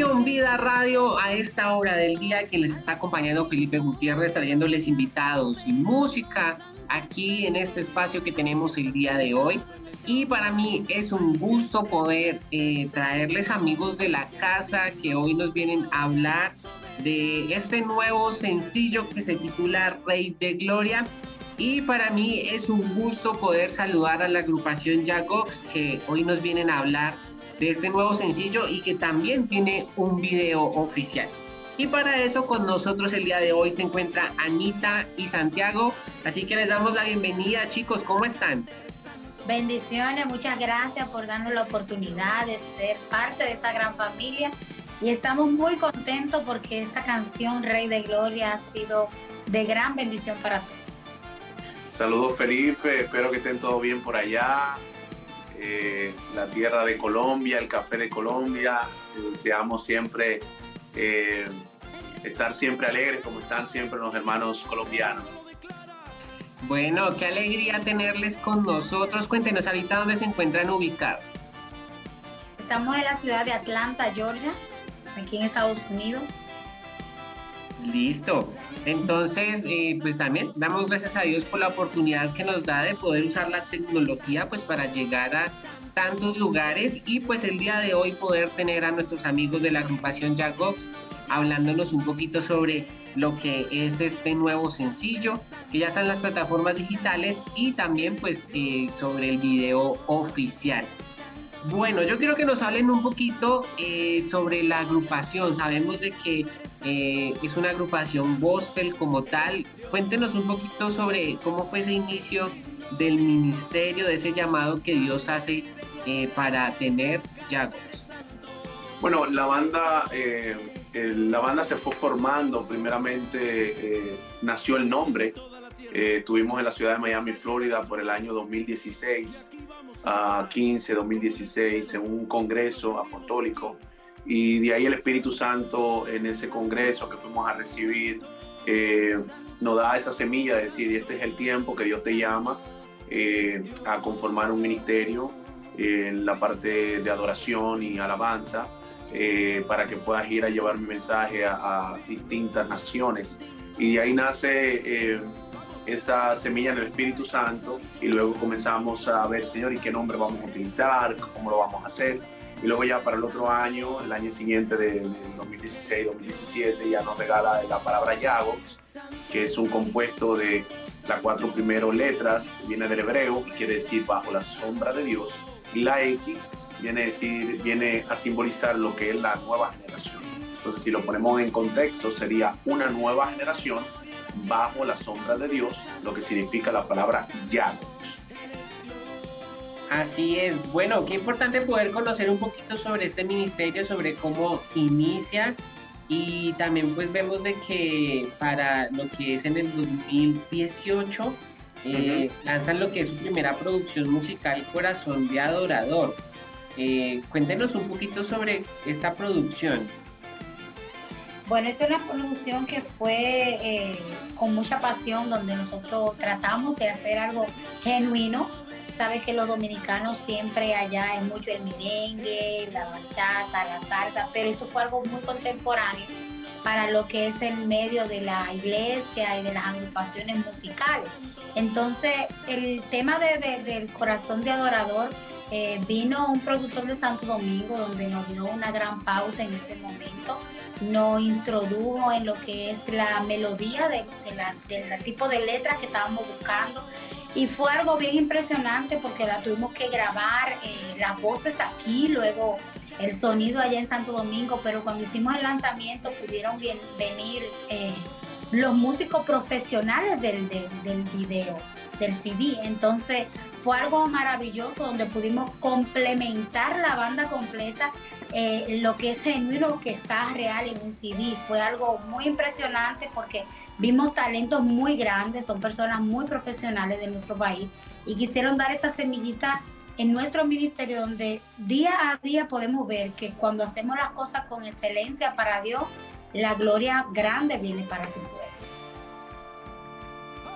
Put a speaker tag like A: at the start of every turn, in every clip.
A: Conexión Vida Radio a esta hora del día quien les está acompañando Felipe Gutiérrez trayéndoles invitados y música aquí en este espacio que tenemos el día de hoy. Y para mí es un gusto poder eh, traerles amigos de la casa que hoy nos vienen a hablar de este nuevo sencillo que se titula Rey de Gloria. Y para mí es un gusto poder saludar a la agrupación Jagox que hoy nos vienen a hablar de este nuevo sencillo y que también tiene un video oficial. Y para eso con nosotros el día de hoy se encuentra Anita y Santiago. Así que les damos la bienvenida chicos, ¿cómo están?
B: Bendiciones, muchas gracias por darnos la oportunidad de ser parte de esta gran familia y estamos muy contentos porque esta canción Rey de Gloria ha sido de gran bendición para todos.
C: Saludos Felipe, espero que estén todos bien por allá. Eh, la tierra de Colombia, el café de Colombia. deseamos siempre eh, estar siempre alegres como están siempre los hermanos colombianos.
A: Bueno, qué alegría tenerles con nosotros. Cuéntenos ahorita dónde se encuentran ubicados.
B: Estamos en la ciudad de Atlanta, Georgia aquí en Estados Unidos.
A: Listo. Entonces, eh, pues también damos gracias a Dios por la oportunidad que nos da de poder usar la tecnología pues para llegar a tantos lugares y pues el día de hoy poder tener a nuestros amigos de la agrupación Jagox hablándonos un poquito sobre lo que es este nuevo sencillo que ya está en las plataformas digitales y también pues eh, sobre el video oficial. Bueno, yo quiero que nos hablen un poquito eh, sobre la agrupación. Sabemos de que eh, es una agrupación gospel como tal. Cuéntenos un poquito sobre cómo fue ese inicio del ministerio, de ese llamado que Dios hace eh, para tener Yagos.
C: Bueno, la banda, la banda se fue formando. Primeramente nació el nombre. estuvimos en la ciudad de Miami, Florida, por el año 2016 a 15, 2016, en un congreso apostólico. Y de ahí el Espíritu Santo en ese congreso que fuimos a recibir eh, nos da esa semilla de decir, este es el tiempo que Dios te llama eh, a conformar un ministerio en la parte de adoración y alabanza eh, para que puedas ir a llevar mi mensaje a, a distintas naciones. Y de ahí nace esa semilla en el Espíritu Santo y luego comenzamos a ver, Señor, ¿y qué nombre vamos a utilizar? ¿Cómo lo vamos a hacer? Y luego ya para el otro año, el año siguiente de, 2016-2017, ya nos regala la palabra Yagox, que es un compuesto de las cuatro primeras letras, viene del hebreo y quiere decir bajo la sombra de Dios. Y la X viene a, decir, viene a simbolizar lo que es la nueva generación. Entonces, si lo ponemos en contexto, sería una nueva generación bajo la sombra de Dios, lo que significa la palabra llanos.
A: Así es. Bueno, qué importante poder conocer un poquito sobre este ministerio, sobre cómo inicia y también pues vemos de que para lo que es en el 2018 eh, lanzan lo que es su primera producción musical Corazón de Adorador. Eh, cuéntenos un poquito sobre esta producción.
B: Bueno, es una producción que fue eh, con mucha pasión, donde nosotros tratamos de hacer algo genuino. Sabes que los dominicanos siempre allá es mucho el merengue, la bachata, la salsa, pero esto fue algo muy contemporáneo para lo que es el medio de la iglesia y de las agrupaciones musicales. Entonces, el tema del corazón de adorador eh, vino un productor de Santo Domingo donde nos dio una gran pauta en ese momento nos introdujo en lo que es la melodía de, del tipo de letra que estábamos buscando. Y fue algo bien impresionante porque la tuvimos que grabar, eh, las voces aquí, luego el sonido allá en Santo Domingo, pero cuando hicimos el lanzamiento pudieron venir eh, los músicos profesionales del, del video, del CD. Entonces fue algo maravilloso donde pudimos complementar la banda completa eh, lo que es genuino que está real en un CD. Fue algo muy impresionante porque vimos talentos muy grandes, son personas muy profesionales de nuestro país y quisieron dar esa semillita en nuestro ministerio donde día a día podemos ver que cuando hacemos las cosas con excelencia para Dios, la gloria grande viene para su pueblo.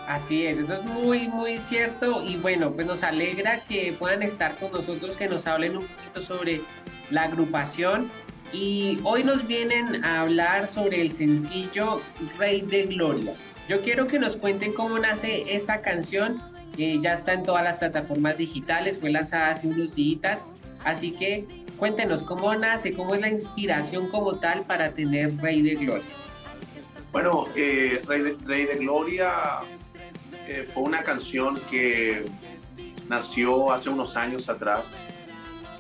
A: Así es, eso es muy, muy cierto y bueno, pues nos alegra que puedan estar con nosotros, que nos hablen un poquito sobre la agrupación y hoy nos vienen a hablar sobre el sencillo Rey de Gloria. Yo quiero que nos cuenten cómo nace esta canción. que ya está en todas las plataformas digitales, fue lanzada hace unos días, así que cuéntenos cómo nace, cómo es la inspiración como tal para tener Rey de Gloria.
C: Bueno, eh, Rey, de, Gloria eh, fue una canción que nació hace unos años atrás.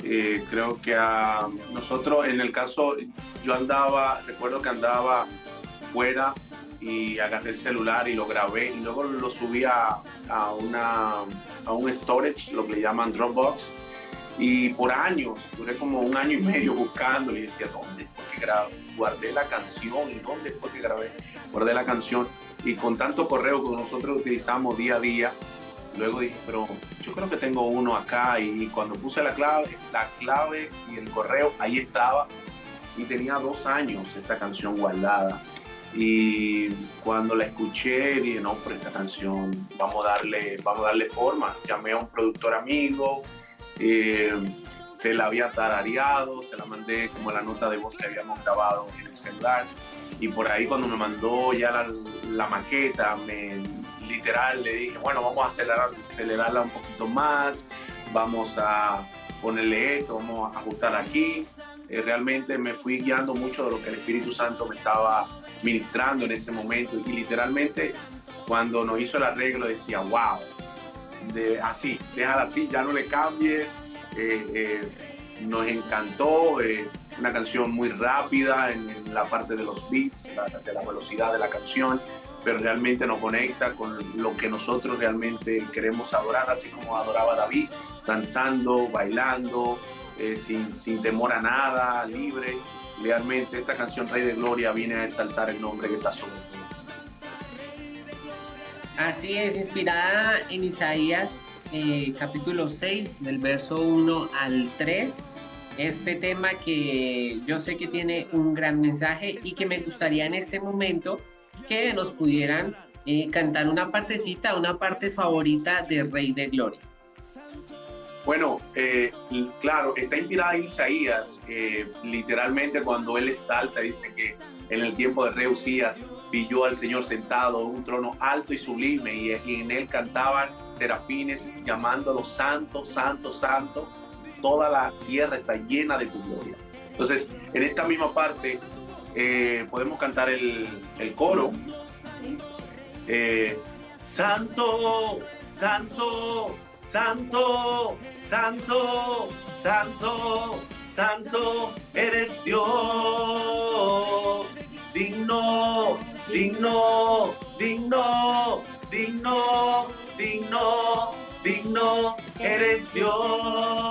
C: Eh, creo que a nosotros, en el caso, yo andaba, recuerdo que andaba fuera y agarré el celular y lo grabé y luego lo subí a, una, a un storage, lo que le llaman Dropbox. Y por años, duré como un año y medio buscando y decía, ¿dónde fue que grabé? Guardé la canción y dónde fue que grabé? Guardé la canción y con tanto correo que nosotros utilizamos día a día, luego dije, pero yo creo que tengo uno acá y cuando puse la clave, la clave y el correo, ahí estaba y tenía dos años esta canción guardada y cuando la escuché, dije, no, por esta canción vamos a darle, vamos darle forma. Llamé a un productor amigo, eh, se la había tarareado, se la mandé como la nota de voz que habíamos grabado en el celular. Y por ahí cuando me mandó ya la, maqueta, me, literal le dije, bueno, vamos a acelerar, acelerarla un poquito más, vamos a ponerle esto, vamos a ajustar aquí. Eh, realmente me fui guiando mucho de lo que el Espíritu Santo me estaba ministrando en ese momento y literalmente cuando nos hizo el arreglo decía, wow, así, déjala así, ya no le cambies, eh, eh, nos encantó, una canción muy rápida en, la parte de los beats, de la velocidad de la canción, pero realmente nos conecta con lo que nosotros realmente queremos adorar, así como adoraba David, danzando, bailando, sin, sin temor a nada, libre realmente esta canción Rey de Gloria viene a exaltar el nombre que está sobre.
A: Así es, inspirada en Isaías eh, capítulo 6, del verso 1 al 3. Este tema que yo sé que tiene un gran mensaje y que me gustaría en este momento que nos pudieran eh, cantar una partecita, una parte favorita de Rey de Gloria.
C: Bueno, eh, claro, está inspirada en Isaías, eh, literalmente cuando él salta, dice que en el tiempo de Rey Usías pilló al Señor sentado en un trono alto y sublime y, en él cantaban serafines llamándolo santo, santo, santo. Toda la tierra está llena de tu gloria. Entonces, en esta misma parte eh, podemos cantar el, el coro. santo, santo, santo, Santo, santo, santo eres Dios. Digno, digno, digno, digno, digno, digno eres Dios.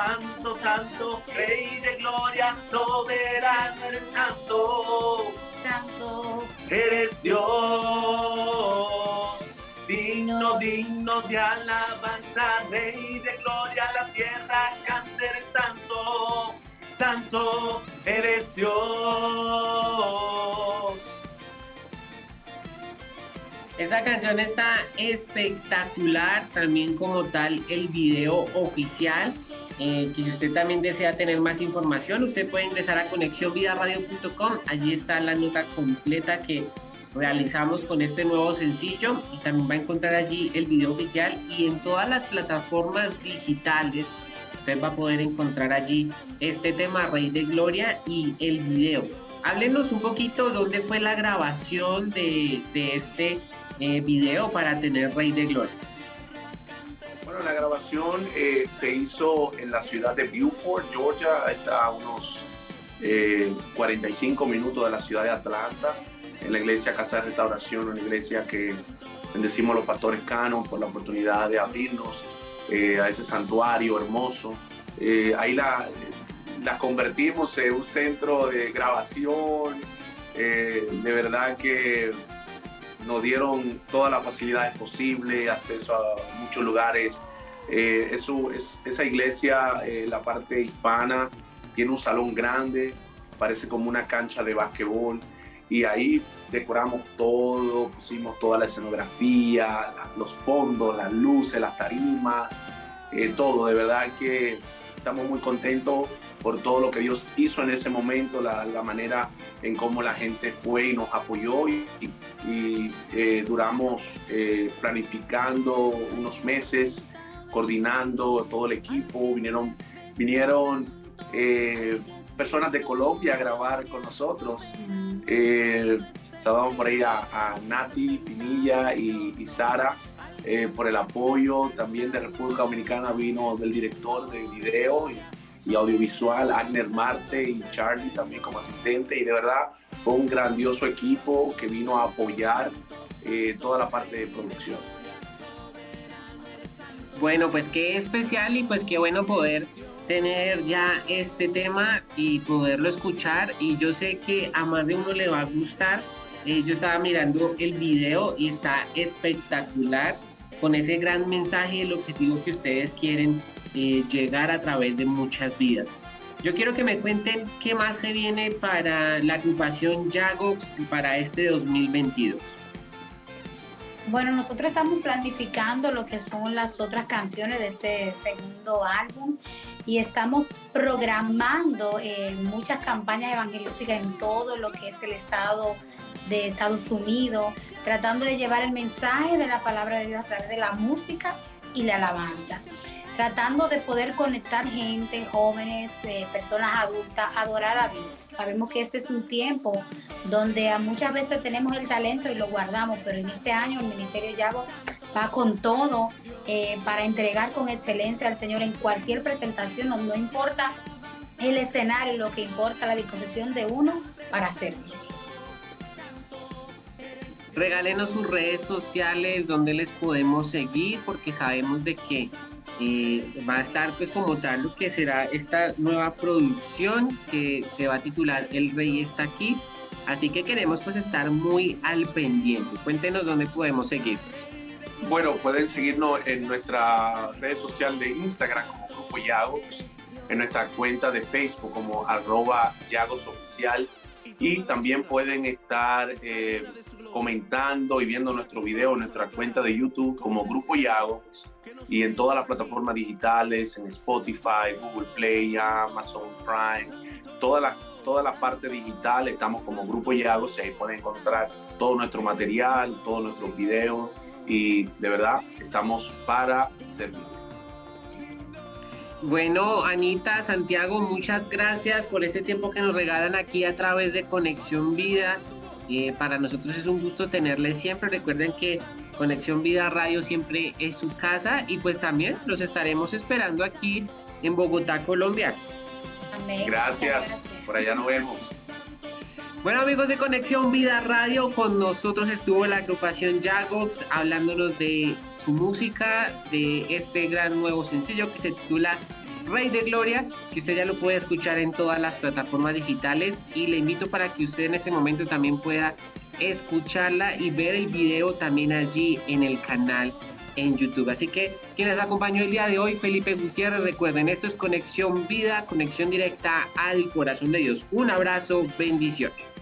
C: Santo, santo, Rey de gloria, soberano eres santo. Santo eres Dios digno, digno de alabanza, Rey de gloria, la tierra cante santo, santo eres Dios.
A: Esta canción está espectacular, también como tal el video oficial. Eh, que si usted también desea tener más información, usted puede ingresar a conexionvidaradio.com. Allí está la nota completa que realizamos con este nuevo sencillo y también va a encontrar allí el video oficial y en todas las plataformas digitales usted va a poder encontrar allí este tema Rey de Gloria y el video. Háblenos un poquito dónde fue la grabación de, de este eh, video para tener Rey de Gloria.
C: Grabación eh, se hizo en la ciudad de Beaufort, Georgia, está a unos 45 eh, minutos de la ciudad de Atlanta en la iglesia Casa de Restauración, una iglesia que bendecimos a los pastores canos por la oportunidad de abrirnos eh, a ese santuario hermoso. Eh, ahí la, la, convertimos en un centro de grabación. Eh, de verdad que nos dieron todas las facilidades posibles, acceso a muchos lugares. Eso, es, esa iglesia, la parte hispana, tiene un salón grande, parece como una cancha de basquetbol y ahí decoramos todo, pusimos toda la escenografía, los fondos, las luces, las tarimas, eh, todo. De verdad que estamos muy contentos por todo lo que Dios hizo en ese momento, la, manera en cómo la gente fue y nos apoyó y, eh, duramos eh, planificando unos meses, coordinando todo el equipo, vinieron, vinieron eh, personas de Colombia a grabar con nosotros. saludamos por ahí a, Nati, Pinilla y, Sara. por el apoyo también de República Dominicana vino del director de video y, y audiovisual, Agner Marte y Charlie también como asistente y de verdad fue un grandioso equipo que vino a apoyar eh, toda la parte de producción.
A: Bueno, pues qué especial y pues qué bueno poder tener ya este tema y poderlo escuchar y yo sé que a más de uno le va a gustar. Eh, yo estaba mirando el video y está espectacular con ese gran mensaje el objetivo que ustedes quieren eh, llegar a través de muchas vidas. Yo quiero que me cuenten qué más se viene para la agrupación Jagox para este 2022.
B: Bueno, nosotros estamos planificando lo que son las otras canciones de este segundo álbum y estamos programando eh, muchas campañas evangelísticas en todo lo que es el estado de Estados Unidos, tratando de llevar el mensaje de la palabra de Dios a través de la música y la alabanza tratando de poder conectar gente, jóvenes, eh, personas adultas, adorar a Dios. Sabemos que este es un tiempo donde muchas veces tenemos el talento y lo guardamos, pero en este año el Ministerio Yago va con todo eh, para entregar con excelencia al Señor en cualquier presentación, no, importa el escenario, lo que importa la disposición de uno para bien.
A: Regálenos sus redes sociales donde les podemos seguir porque sabemos de que va a estar pues como tal lo que será esta nueva producción que se va a titular El Rey está aquí. Así que queremos pues estar muy al pendiente. Cuéntenos dónde podemos seguir.
C: Bueno, pueden seguirnos en nuestra red social de Instagram como Grupo Yagos, en nuestra cuenta de Facebook como arroba Yagos y también pueden estar eh, comentando y viendo nuestro video en nuestra cuenta de YouTube como Grupo Yago y en todas las plataformas digitales, en Spotify, Google Play, Amazon Prime, todas las toda la parte digital estamos como Grupo Yago y ahí pueden encontrar todo nuestro material, todos nuestros videos y de verdad estamos para servir.
A: Bueno, Anita, Santiago, muchas gracias por ese tiempo que nos regalan aquí a través de Conexión Vida. Eh, para nosotros es un gusto tenerles siempre. Recuerden que Conexión Vida Radio siempre es su casa y pues también los estaremos esperando aquí en Bogotá, Colombia.
C: Gracias. Por allá nos vemos.
A: Bueno amigos de Conexión Vida Radio, con nosotros estuvo la agrupación Jagox hablándonos de su música, de este gran nuevo sencillo que se titula Rey de Gloria, que usted ya lo puede escuchar en todas las plataformas digitales y le invito para que usted en este momento también pueda escucharla y ver el video también allí en el canal en YouTube. Así que quien les acompañó el día de hoy, Felipe Gutiérrez, recuerden, esto es Conexión Vida, conexión directa al corazón de Dios. Un abrazo, bendiciones.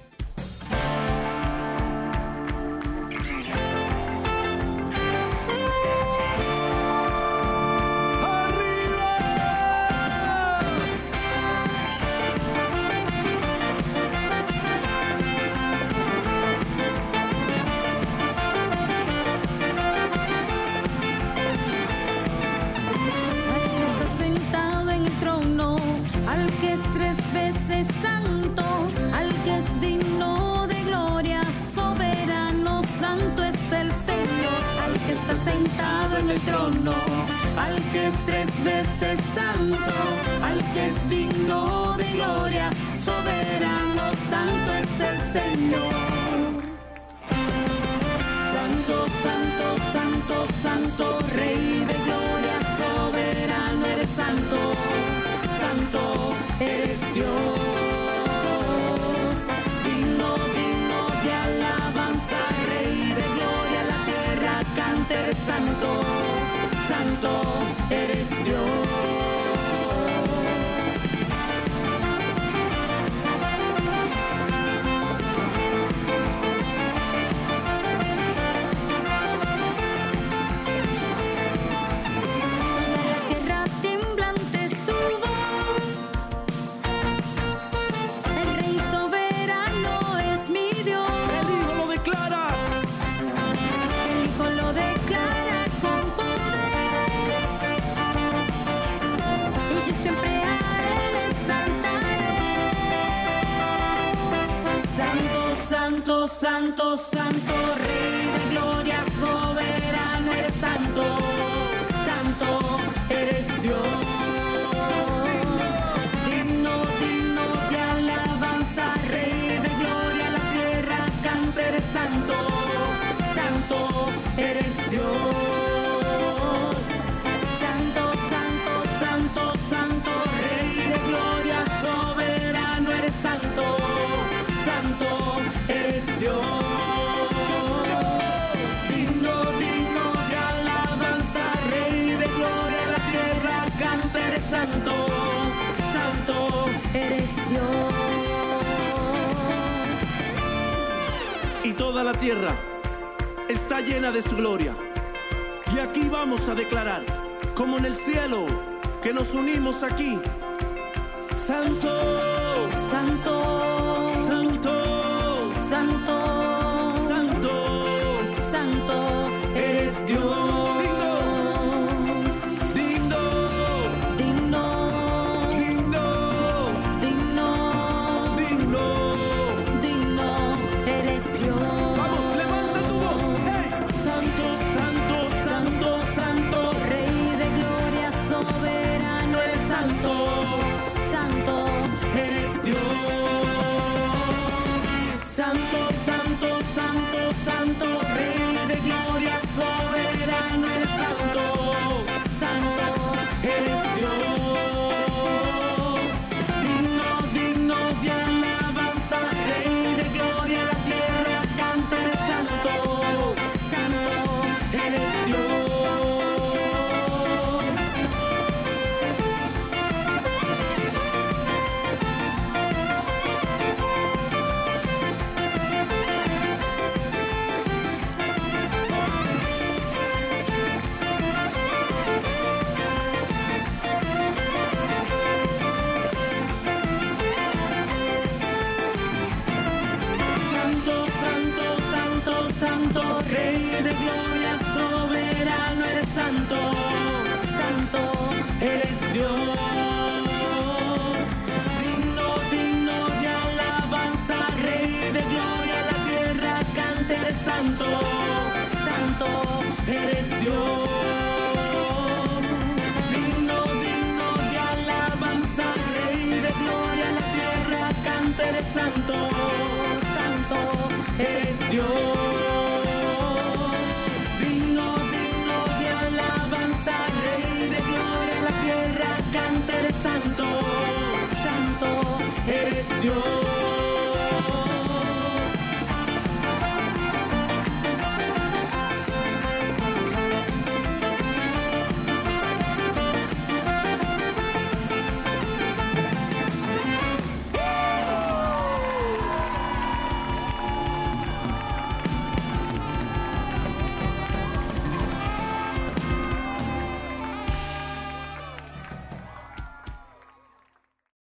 D: santo, santo.
E: Toda la tierra está llena de su gloria. Y aquí vamos a declarar, como en el cielo, que nos unimos aquí. Santo.
D: Rey de gloria, soberano eres santo, santo
E: eres Dios.